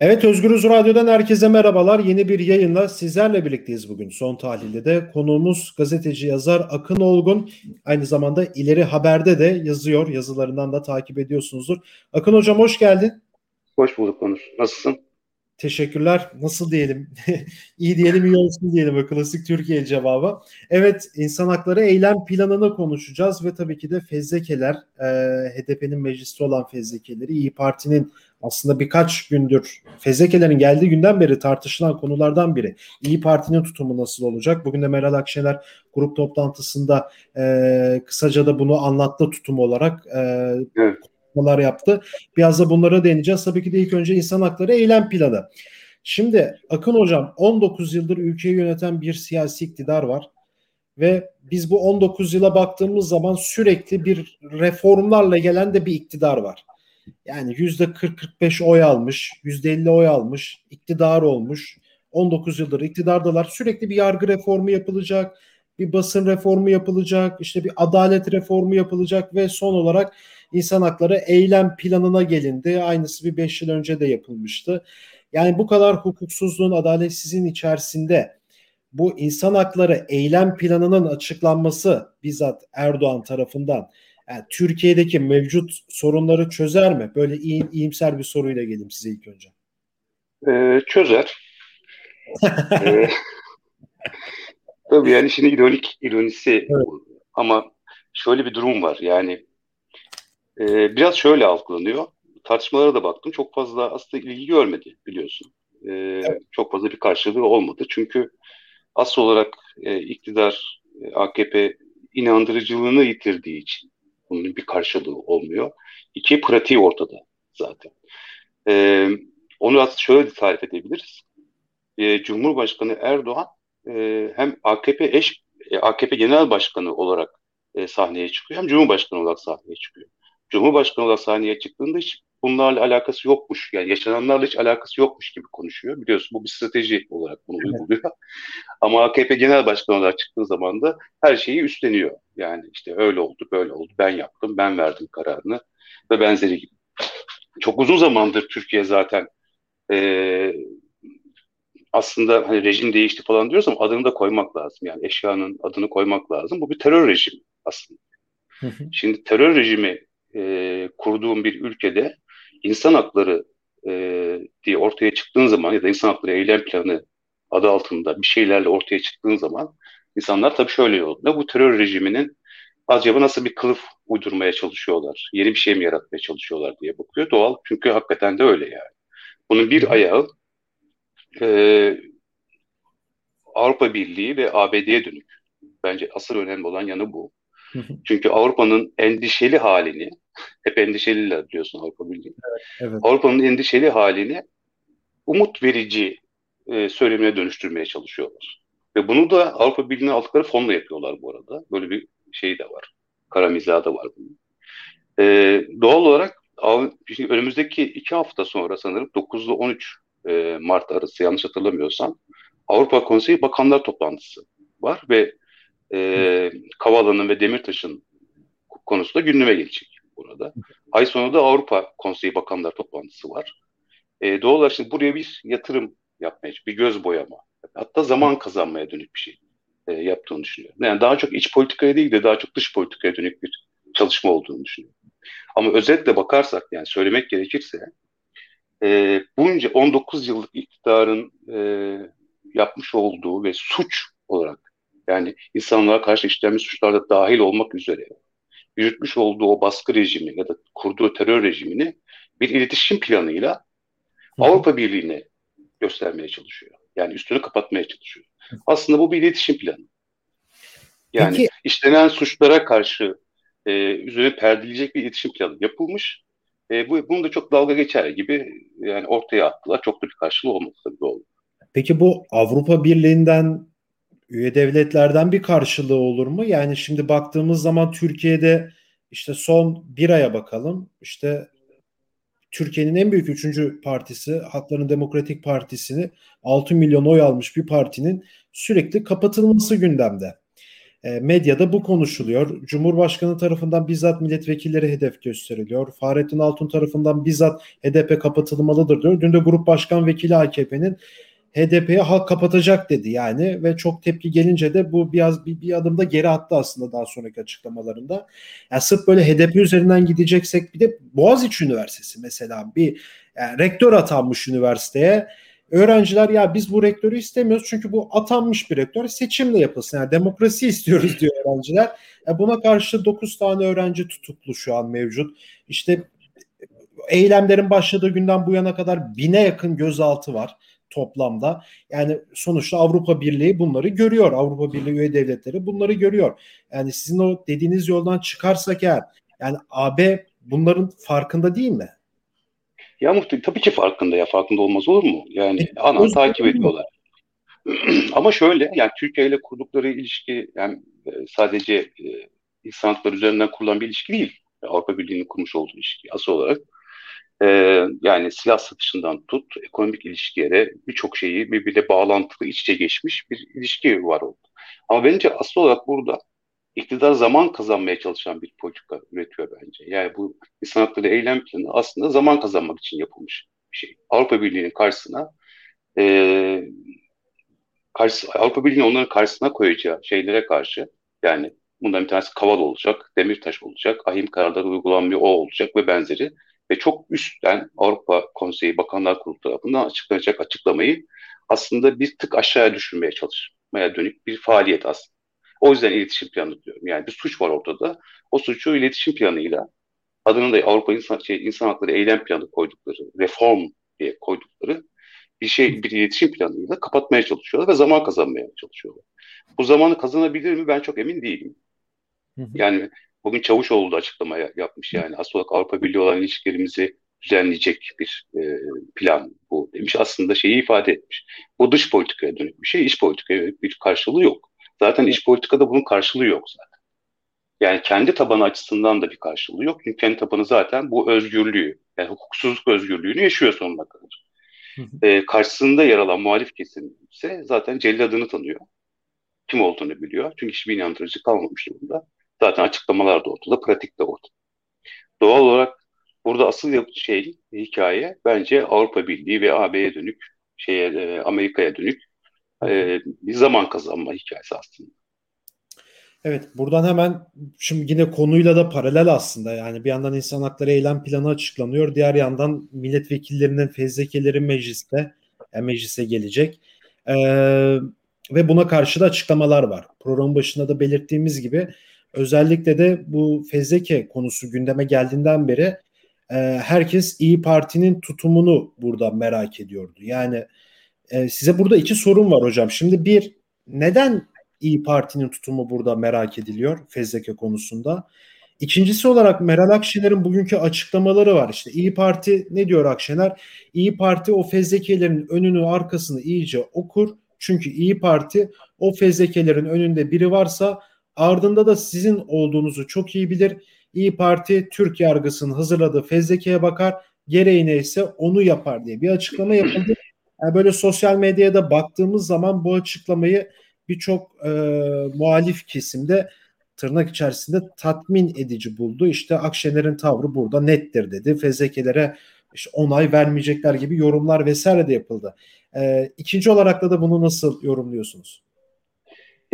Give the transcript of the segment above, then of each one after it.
Evet Özgürüz Radyo'dan herkese merhabalar. Yeni bir yayınla sizlerle birlikteyiz bugün. Son tahlilde de konuğumuz gazeteci yazar Akın Olgun. Aynı zamanda İleri Haber'de de yazıyor. Yazılarından da takip ediyorsunuzdur. Akın Hocam hoş geldin. Hoş bulduk Onur. Nasılsın? Teşekkürler. Nasıl diyelim? İyi diyelim, iyi olsun diyelim. Klasik Türkiye cevabı. Evet, insan hakları eylem planını konuşacağız ve tabii ki de fezlekeler, e, HDP'nin mecliste olan fezlekeleri, İyi Parti'nin aslında birkaç gündür fezlekelerin geldiği günden beri tartışılan konulardan biri. İyi Parti'nin tutumu nasıl olacak? Bugün de Meral Akşener grup toplantısında e, kısaca da bunu anlattı tutum olarak. E, evet açıklamalar yaptı. Biraz da bunlara değineceğiz. Tabii ki de ilk önce insan hakları eylem planı. Şimdi Akın Hocam 19 yıldır ülkeyi yöneten bir siyasi iktidar var ve biz bu 19 yıla baktığımız zaman sürekli bir reformlarla gelen de bir iktidar var. Yani yüzde 40-45 oy almış, yüzde 50 oy almış, iktidar olmuş. 19 yıldır iktidardalar. Sürekli bir yargı reformu yapılacak, bir basın reformu yapılacak, işte bir adalet reformu yapılacak ve son olarak insan hakları eylem planına gelindi. Aynısı bir 5 yıl önce de yapılmıştı. Yani bu kadar hukuksuzluğun, adaletsizliğin içerisinde bu insan hakları eylem planının açıklanması bizzat Erdoğan tarafından yani Türkiye'deki mevcut sorunları çözer mi? Böyle iyi, iyimser bir soruyla geleyim size ilk önce. Ee, çözer. ee, tabii yani şimdi ironik ironisi evet. ama şöyle bir durum var yani e, biraz şöyle algılanıyor. Tartışmalara da baktım. Çok fazla aslında ilgi görmedi biliyorsun. E, evet. Çok fazla bir karşılığı olmadı. Çünkü asıl olarak e, iktidar e, AKP inandırıcılığını yitirdiği için bunun bir karşılığı olmuyor. İki pratiği ortada zaten. E, onu aslında şöyle tarif edebiliriz. E, Cumhurbaşkanı Erdoğan e, hem AKP eş e, AKP Genel Başkanı olarak e, sahneye çıkıyor hem Cumhurbaşkanı olarak sahneye çıkıyor. Cumhurbaşkanı olarak sahneye çıktığında hiç bunlarla alakası yokmuş. Yani yaşananlarla hiç alakası yokmuş gibi konuşuyor. Biliyorsun bu bir strateji olarak bunu uyguluyor. Ama AKP Genel Başkanı olarak çıktığı zaman da her şeyi üstleniyor. Yani işte öyle oldu, böyle oldu, ben yaptım, ben verdim kararını ve benzeri gibi. Çok uzun zamandır Türkiye zaten e, aslında hani rejim değişti falan diyoruz ama adını da koymak lazım. Yani eşyanın adını koymak lazım. Bu bir terör rejimi aslında. Şimdi terör rejimi e, kurduğum bir ülkede insan hakları e, diye ortaya çıktığın zaman ya da insan hakları eylem planı adı altında bir şeylerle ortaya çıktığın zaman insanlar tabii şöyle yolda bu terör rejiminin acaba nasıl bir kılıf uydurmaya çalışıyorlar, yeni bir şey mi yaratmaya çalışıyorlar diye bakıyor. Doğal çünkü hakikaten de öyle yani. Bunun bir ayağı e, Avrupa Birliği ve ABD'ye dönük. Bence asıl önemli olan yanı bu. Çünkü Avrupa'nın endişeli halini, hep endişeliler biliyorsun Avrupa Birliği. Evet, evet. Avrupa'nın endişeli halini umut verici e, söylemine dönüştürmeye çalışıyorlar. Ve bunu da Avrupa Birliği'ne aldıkları fonla yapıyorlar bu arada. Böyle bir şey de var. Kara mizahı da var bunun. E, doğal olarak önümüzdeki iki hafta sonra sanırım 9 ile 13 e, Mart arası yanlış hatırlamıyorsam Avrupa Konseyi Bakanlar Toplantısı var ve e, Kavala'nın ve Demirtaş'ın konusu da gündeme gelecek burada. Ay sonu da Avrupa Konseyi Bakanlar toplantısı var. E, doğal olarak şimdi buraya bir yatırım yapmaya, bir göz boyama, hatta zaman kazanmaya dönük bir şey e, yaptığını düşünüyorum. Yani daha çok iç politikaya değil de daha çok dış politikaya dönük bir çalışma olduğunu düşünüyorum. Ama özetle bakarsak yani söylemek gerekirse e, bunca 19 yıllık iktidarın e, yapmış olduğu ve suç olarak yani insanlığa karşı işlenmiş suçlarda dahil olmak üzere yürütmüş olduğu o baskı rejimi ya da kurduğu terör rejimini bir iletişim planıyla Hı. Avrupa Birliği'ne göstermeye çalışıyor. Yani üstünü kapatmaya çalışıyor. Aslında bu bir iletişim planı. Yani Peki. işlenen suçlara karşı e, üzerine perdeleyecek bir iletişim planı yapılmış. E, bu, bunu da çok dalga geçer gibi yani ortaya attılar. Çok da bir karşılığı olmadı tabii doğru. Peki bu Avrupa Birliği'nden üye devletlerden bir karşılığı olur mu? Yani şimdi baktığımız zaman Türkiye'de işte son bir aya bakalım. İşte Türkiye'nin en büyük üçüncü partisi Hakların Demokratik Partisi'ni 6 milyon oy almış bir partinin sürekli kapatılması gündemde. E, medyada bu konuşuluyor. Cumhurbaşkanı tarafından bizzat milletvekilleri hedef gösteriliyor. Fahrettin Altun tarafından bizzat HDP kapatılmalıdır diyor. Dün de Grup Başkan Vekili AKP'nin HDP'ye halk kapatacak dedi yani ve çok tepki gelince de bu biraz bir, bir adımda geri attı aslında daha sonraki açıklamalarında. Yani sırf böyle HDP üzerinden gideceksek bir de Boğaziçi Üniversitesi mesela bir yani rektör atanmış üniversiteye öğrenciler ya biz bu rektörü istemiyoruz çünkü bu atanmış bir rektör seçimle yapılsın. Yani demokrasi istiyoruz diyor öğrenciler. E buna karşı 9 tane öğrenci tutuklu şu an mevcut. İşte eylemlerin başladığı günden bu yana kadar bine yakın gözaltı var toplamda. Yani sonuçta Avrupa Birliği bunları görüyor. Avrupa Birliği üye devletleri bunları görüyor. Yani sizin o dediğiniz yoldan çıkarsak eğer yani AB bunların farkında değil mi? Ya muhtemelen tabii ki farkında ya farkında olmaz olur mu? Yani e, ana takip ediyorlar. Ama şöyle yani Türkiye ile kurdukları ilişki yani e, sadece e, insan hakları üzerinden kurulan bir ilişki değil. Avrupa Birliği'nin kurmuş olduğu ilişki asıl olarak e, yani silah satışından tut ekonomik ilişkilere birçok şeyi birbirine bağlantılı iç içe geçmiş bir ilişki var oldu. Ama bence asıl olarak burada iktidar zaman kazanmaya çalışan bir politika üretiyor bence. Yani bu insan hakları eylem planı aslında zaman kazanmak için yapılmış bir şey. Avrupa Birliği'nin karşısına e, karşı, Avrupa Birliği'nin onların karşısına koyacağı şeylere karşı yani bundan bir tanesi Kaval olacak, Demirtaş olacak, ahim kararları uygulanmıyor o olacak ve benzeri ve çok üstten Avrupa Konseyi Bakanlar Kurulu tarafından açıklanacak açıklamayı aslında bir tık aşağıya düşürmeye çalışmaya dönük bir faaliyet aslında. O yüzden iletişim planı diyorum. Yani bir suç var ortada. O suçu iletişim planıyla adını da Avrupa İnsan, şey, İnsan Hakları Eylem Planı koydukları, reform diye koydukları bir şey, bir iletişim planıyla kapatmaya çalışıyorlar ve zaman kazanmaya çalışıyorlar. Bu zamanı kazanabilir mi ben çok emin değilim. Yani bugün Çavuşoğlu da açıklama yapmış yani asıl olarak Avrupa Birliği olan ilişkilerimizi düzenleyecek bir e, plan bu demiş. Aslında şeyi ifade etmiş. Bu dış politikaya dönük bir şey, iç politikaya dönük bir karşılığı yok. Zaten iç politikada bunun karşılığı yok zaten. Yani kendi tabanı açısından da bir karşılığı yok. Çünkü kendi tabanı zaten bu özgürlüğü, yani hukuksuzluk özgürlüğünü yaşıyor sonuna kadar. Ee, karşısında yer alan muhalif kesim ise zaten celladını tanıyor. Kim olduğunu biliyor. Çünkü hiçbir inandırıcı kalmamış durumda. Zaten açıklamalar da ortada, pratik de ortada. Doğal olarak burada asıl şey, hikaye bence Avrupa Birliği ve AB'ye dönük, şeye, e, Amerika'ya dönük e, bir zaman kazanma hikayesi aslında. Evet buradan hemen şimdi yine konuyla da paralel aslında yani bir yandan insan hakları eylem planı açıklanıyor diğer yandan milletvekillerinin fezlekeleri mecliste yani meclise gelecek ee, ve buna karşı da açıklamalar var. Programın başında da belirttiğimiz gibi özellikle de bu fezleke konusu gündeme geldiğinden beri e, herkes İyi Parti'nin tutumunu burada merak ediyordu. Yani e, size burada iki sorun var hocam. Şimdi bir, neden İyi Parti'nin tutumu burada merak ediliyor fezleke konusunda? İkincisi olarak Meral Akşener'in bugünkü açıklamaları var. İşte İyi Parti ne diyor Akşener? İyi Parti o fezlekelerin önünü arkasını iyice okur. Çünkü İyi Parti o fezlekelerin önünde biri varsa ardında da sizin olduğunuzu çok iyi bilir. İyi Parti Türk yargısının hazırladığı fezlekeye bakar. Gereği neyse onu yapar diye bir açıklama yapıldı. Yani böyle sosyal medyaya da baktığımız zaman bu açıklamayı birçok e, muhalif kesimde tırnak içerisinde tatmin edici buldu. İşte Akşener'in tavrı burada nettir dedi. Fezlekelere işte onay vermeyecekler gibi yorumlar vesaire de yapıldı. E, ikinci olarak da, da bunu nasıl yorumluyorsunuz?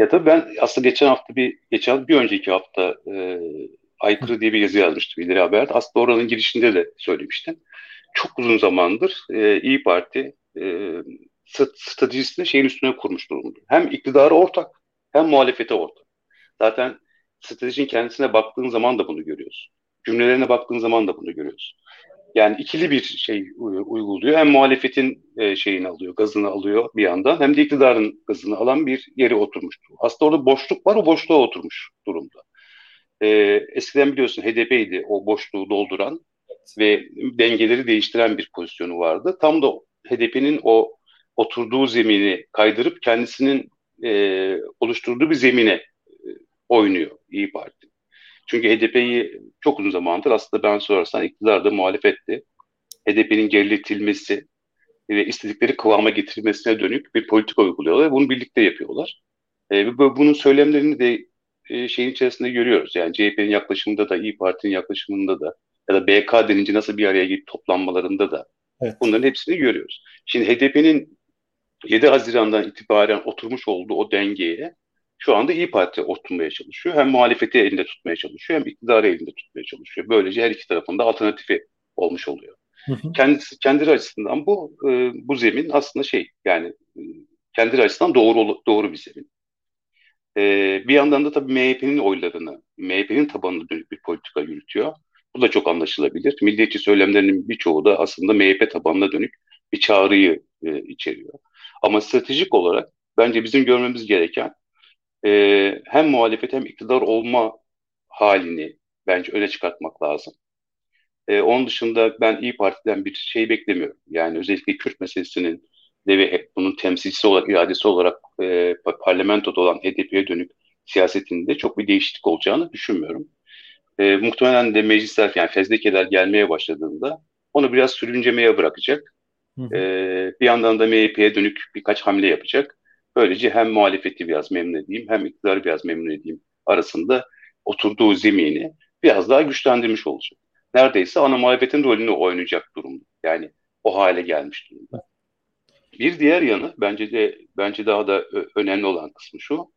Ya tabii ben aslında geçen hafta bir geçen bir önceki hafta e, aykırı diye bir yazı yazmıştım İleri Haber'de. Aslında oranın girişinde de söylemiştim. Çok uzun zamandır e, İyi Parti e, stratejisini şeyin üstüne kurmuş durumda. Hem iktidara ortak hem muhalefete ortak. Zaten stratejinin kendisine baktığın zaman da bunu görüyorsun. Cümlelerine baktığın zaman da bunu görüyorsun. Yani ikili bir şey uyguluyor. Hem muhalefetin e, şeyini alıyor, gazını alıyor bir yandan hem de iktidarın gazını alan bir yere oturmuştu. Aslında orada boşluk var, o boşluğa oturmuş durumda. E, eskiden biliyorsun HDP'ydi o boşluğu dolduran ve dengeleri değiştiren bir pozisyonu vardı. Tam da HDP'nin o oturduğu zemini kaydırıp kendisinin e, oluşturduğu bir zemine e, oynuyor İyi Parti. Çünkü HDP'yi çok uzun zamandır aslında ben sorarsan iktidarda muhalefetti. HDP'nin geriletilmesi ve istedikleri kıvama getirilmesine dönük bir politika uyguluyorlar ve bunu birlikte yapıyorlar. E, bunun söylemlerini de e, şeyin içerisinde görüyoruz. Yani CHP'nin yaklaşımında da, İyi Parti'nin yaklaşımında da ya da BK denince nasıl bir araya gelip toplanmalarında da evet. bunların hepsini görüyoruz. Şimdi HDP'nin 7 Haziran'dan itibaren oturmuş olduğu o dengeye şu anda İyi Parti oturmaya çalışıyor. Hem muhalefeti elinde tutmaya çalışıyor hem iktidarı elinde tutmaya çalışıyor. Böylece her iki tarafında alternatifi olmuş oluyor. Hı hı. Kendisi kendileri açısından bu e, bu zemin aslında şey yani e, kendileri açısından doğru doğru bir zemin. E, bir yandan da tabii MHP'nin oylarını, MHP'nin tabanına dönük bir politika yürütüyor. Bu da çok anlaşılabilir. Milliyetçi söylemlerinin birçoğu da aslında MHP tabanına dönük bir çağrıyı e, içeriyor. Ama stratejik olarak bence bizim görmemiz gereken e, hem muhalefet hem iktidar olma halini bence öne çıkartmak lazım. E, onun dışında ben İyi Parti'den bir şey beklemiyorum. Yani özellikle Kürt meselesinin de ve bunun temsilcisi olarak, iradesi olarak e, parlamentoda olan HDP'ye dönük siyasetinde çok bir değişiklik olacağını düşünmüyorum. E, muhtemelen de meclisler yani fezlekeler gelmeye başladığında onu biraz sürüncemeye bırakacak. E, bir yandan da MHP'ye dönük birkaç hamle yapacak. Böylece hem muhalefeti biraz memnun edeyim hem iktidarı biraz memnun edeyim arasında oturduğu zemini biraz daha güçlendirmiş olacak. Neredeyse ana muhalefetin rolünü oynayacak durumda. Yani o hale gelmiş durumda. Bir diğer yanı bence de bence daha da önemli olan kısmı şu.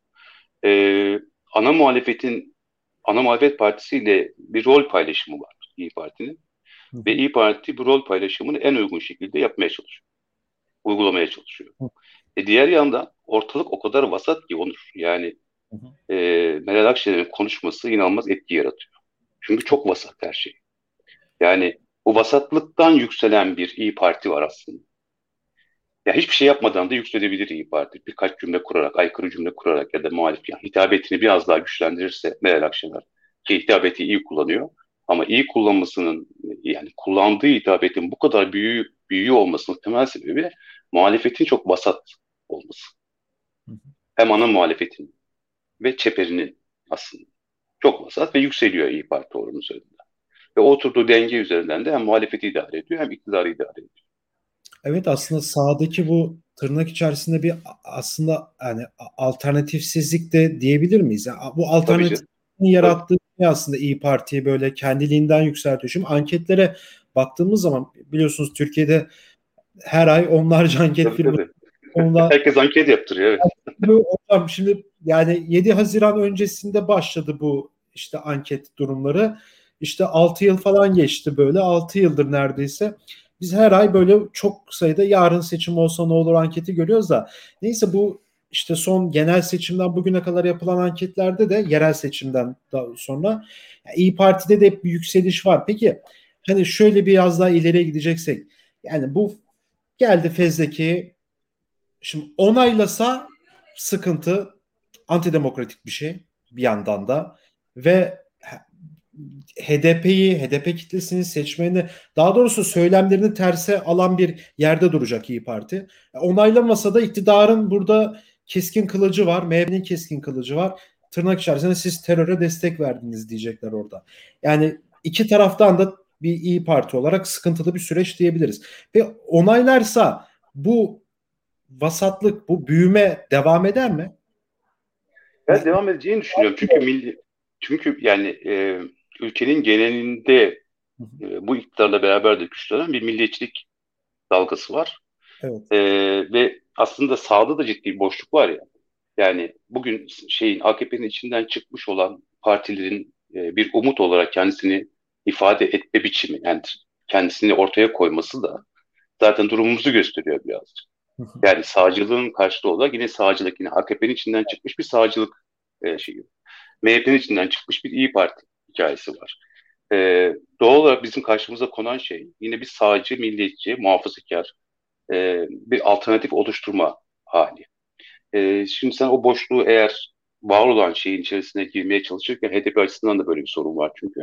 E, ana muhalefetin ana muhalefet partisiyle bir rol paylaşımı var İyi Parti'nin. Ve İyi Parti bu rol paylaşımını en uygun şekilde yapmaya çalışıyor. Uygulamaya çalışıyor. E diğer yandan ortalık o kadar vasat ki Onur. Yani e, Meral Akşener'in konuşması inanılmaz etki yaratıyor. Çünkü çok vasat her şey. Yani bu vasatlıktan yükselen bir İyi Parti var aslında. Ya hiçbir şey yapmadan da yükselebilir İyi Parti. Birkaç cümle kurarak, aykırı cümle kurarak ya da muhalif yani hitabetini biraz daha güçlendirirse Meral Akşener ki hitabeti iyi kullanıyor ama iyi kullanmasının yani kullandığı hitabetin bu kadar büyüğü, büyüğü olmasının temel sebebi muhalefetin çok vasat olması. Hem ana muhalefetin ve çeperinin aslında çok vasat ve yükseliyor İyi Parti oranı üzerinden. Ve oturduğu denge üzerinden de hem muhalefeti idare ediyor hem iktidarı idare ediyor. Evet aslında sağdaki bu tırnak içerisinde bir aslında yani alternatifsizlik de diyebilir miyiz? Yani bu alternatifin yarattığı şey aslında İyi Parti'yi böyle kendiliğinden yükseltiyor. Şimdi anketlere baktığımız zaman biliyorsunuz Türkiye'de her ay onlarca anket firması Ondan, Herkes anket yaptırıyor. Evet. Hocam şimdi yani 7 Haziran öncesinde başladı bu işte anket durumları. İşte 6 yıl falan geçti böyle. 6 yıldır neredeyse. Biz her ay böyle çok sayıda yarın seçim olsa ne olur anketi görüyoruz da. Neyse bu işte son genel seçimden bugüne kadar yapılan anketlerde de yerel seçimden daha sonra yani İyi Parti'de de hep bir yükseliş var. Peki hani şöyle biraz daha ileriye gideceksek yani bu geldi fezleki şimdi onaylasa sıkıntı antidemokratik bir şey bir yandan da ve HDP'yi, HDP kitlesini, seçmeni, daha doğrusu söylemlerini terse alan bir yerde duracak İyi Parti. Onaylamasa da iktidarın burada keskin kılıcı var, MHP'nin keskin kılıcı var. Tırnak içerisinde siz teröre destek verdiniz diyecekler orada. Yani iki taraftan da bir İyi Parti olarak sıkıntılı bir süreç diyebiliriz. Ve onaylarsa bu vasatlık, bu büyüme devam eder mi? Ben devam edeceğini düşünüyorum. Çünkü milli, çünkü yani e, ülkenin genelinde e, bu iktidarla beraber de güçlenen bir milliyetçilik dalgası var. Evet. E, ve aslında sağda da ciddi bir boşluk var ya. Yani bugün şeyin AKP'nin içinden çıkmış olan partilerin e, bir umut olarak kendisini ifade etme biçimi yani kendisini ortaya koyması da zaten durumumuzu gösteriyor birazcık. Yani sağcılığın karşılığı olarak yine sağcılık yine AKP'nin içinden çıkmış bir sağcılık e, şeyi. MHP'nin içinden çıkmış bir İyi Parti hikayesi var. Ee, doğal olarak bizim karşımıza konan şey yine bir sağcı, milliyetçi, muhafazakar e, bir alternatif oluşturma hali. E, şimdi sen o boşluğu eğer var olan şeyin içerisine girmeye çalışırken HDP açısından da böyle bir sorun var çünkü.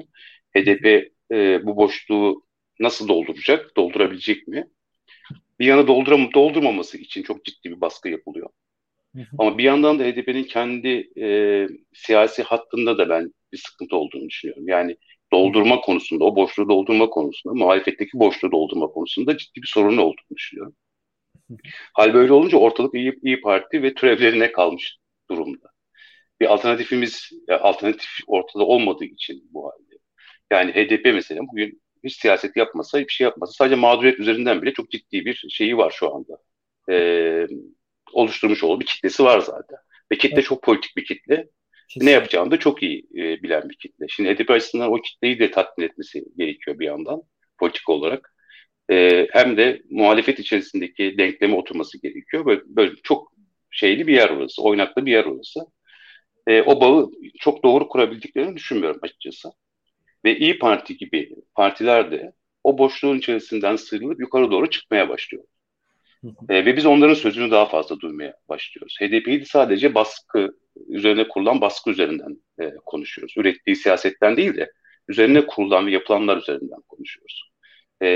HDP e, bu boşluğu nasıl dolduracak, doldurabilecek mi? Bir yana dolduram doldurmaması için çok ciddi bir baskı yapılıyor. Ama bir yandan da HDP'nin kendi e, siyasi hattında da ben bir sıkıntı olduğunu düşünüyorum. Yani doldurma konusunda, o boşluğu doldurma konusunda, muhalefetteki boşluğu doldurma konusunda ciddi bir sorun olduğunu düşünüyorum. Hal böyle olunca ortalık iyi, iyi Parti ve türevlerine kalmış durumda. bir alternatifimiz, alternatif ortada olmadığı için bu halde. Yani HDP mesela bugün hiç siyaset yapmasa, bir şey yapmasa sadece mağduriyet üzerinden bile çok ciddi bir şeyi var şu anda. Ee, oluşturmuş olduğu bir kitlesi var zaten. Ve kitle evet. çok politik bir kitle. Kesinlikle. Ne yapacağını da çok iyi e, bilen bir kitle. Şimdi HDP açısından o kitleyi de tatmin etmesi gerekiyor bir yandan politik olarak. E, hem de muhalefet içerisindeki denkleme oturması gerekiyor. Böyle, böyle çok şeyli bir yer orası, oynaklı bir yer orası. E, o bağı çok doğru kurabildiklerini düşünmüyorum açıkçası. Ve İyi Parti gibi partiler de o boşluğun içerisinden sıyrılıp yukarı doğru çıkmaya başlıyor. E, ve biz onların sözünü daha fazla duymaya başlıyoruz. HDP'yi sadece baskı üzerine kurulan baskı üzerinden e, konuşuyoruz. Ürettiği siyasetten değil de üzerine kurulan ve yapılanlar üzerinden konuşuyoruz. E,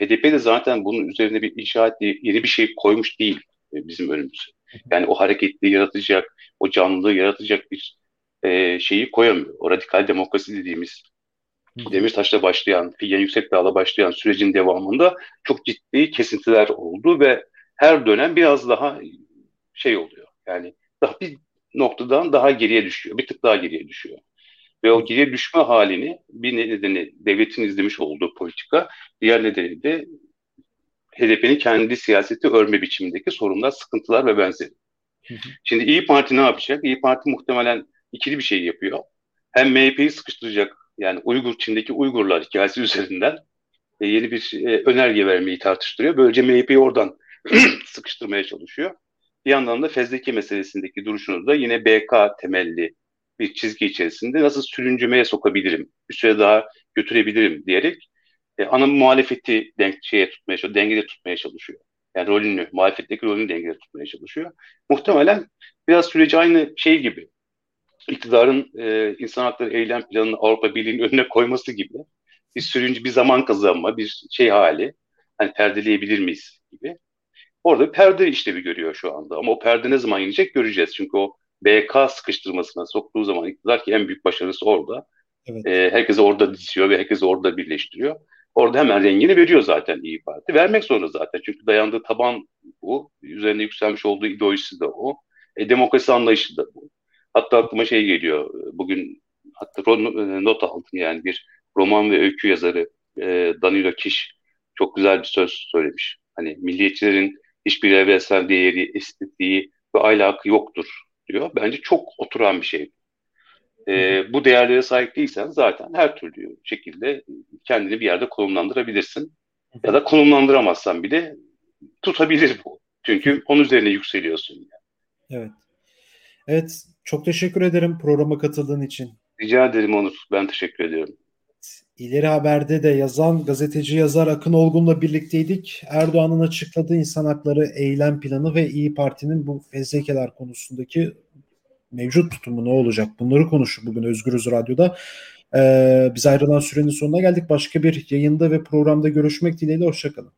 HDP de zaten bunun üzerine bir inşaat yeni bir şey koymuş değil e, bizim önümüze. Yani o hareketliği yaratacak, o canlılığı yaratacak bir e, şeyi koyamıyor. O radikal demokrasi dediğimiz Demirtaş'la başlayan, Figen Yüksekdağ'la başlayan sürecin devamında çok ciddi kesintiler oldu ve her dönem biraz daha şey oluyor. Yani daha bir noktadan daha geriye düşüyor. Bir tık daha geriye düşüyor. Ve o geriye düşme halini bir nedeni devletin izlemiş olduğu politika, diğer nedeni de HDP'nin kendi siyaseti örme biçimindeki sorunlar, sıkıntılar ve benzeri. Şimdi İyi Parti ne yapacak? İyi Parti muhtemelen ikili bir şey yapıyor. Hem MHP'yi sıkıştıracak yani Uygur Çin'deki Uygurlar hikayesi üzerinden e, yeni bir e, önerge vermeyi tartıştırıyor. Böylece MHP'yi oradan sıkıştırmaya çalışıyor. Bir yandan da fezleke meselesindeki duruşunu da yine BK temelli bir çizgi içerisinde nasıl sürüncümeye sokabilirim, bir süre daha götürebilirim diyerek e, ana muhalefeti denk, şeye tutmaya, dengede tutmaya çalışıyor. Yani rolünü, muhalefetteki rolünü dengede tutmaya çalışıyor. Muhtemelen biraz süreci aynı şey gibi iktidarın e, insan hakları eylem planını Avrupa Birliği'nin önüne koyması gibi bir sürüncü bir zaman kazanma, bir şey hali. Hani perdeleyebilir miyiz gibi. Orada bir perde işlevi görüyor şu anda. Ama o perde ne zaman inecek göreceğiz. Çünkü o BK sıkıştırmasına soktuğu zaman iktidar ki en büyük başarısı orada. Evet. E, herkesi orada diziyor ve herkesi orada birleştiriyor. Orada hemen rengini veriyor zaten İyi Parti. Vermek zorunda zaten. Çünkü dayandığı taban bu. Üzerine yükselmiş olduğu ideolojisi de o. E, demokrasi anlayışı da bu. Hatta aklıma şey geliyor. Bugün hatta e, not aldım yani bir roman ve öykü yazarı e, Danilo Kiş çok güzel bir söz söylemiş. Hani milliyetçilerin hiçbir evrensel değeri, estetiği ve ahlakı yoktur diyor. Bence çok oturan bir şey. E, bu değerlere sahip değilsen zaten her türlü şekilde kendini bir yerde konumlandırabilirsin. Ya da konumlandıramazsan bile tutabilir bu. Çünkü onun üzerine yükseliyorsun. Yani. Evet. Evet, çok teşekkür ederim programa katıldığın için. Rica ederim Onur. Ben teşekkür ediyorum. İleri Haber'de de yazan gazeteci yazar Akın Olgun'la birlikteydik. Erdoğan'ın açıkladığı insan hakları eylem planı ve İyi Parti'nin bu fezlekeler konusundaki mevcut tutumu ne olacak? Bunları konuştuk bugün Özgürüz Radyo'da. Ee, biz ayrılan sürenin sonuna geldik. Başka bir yayında ve programda görüşmek dileğiyle. Hoşçakalın.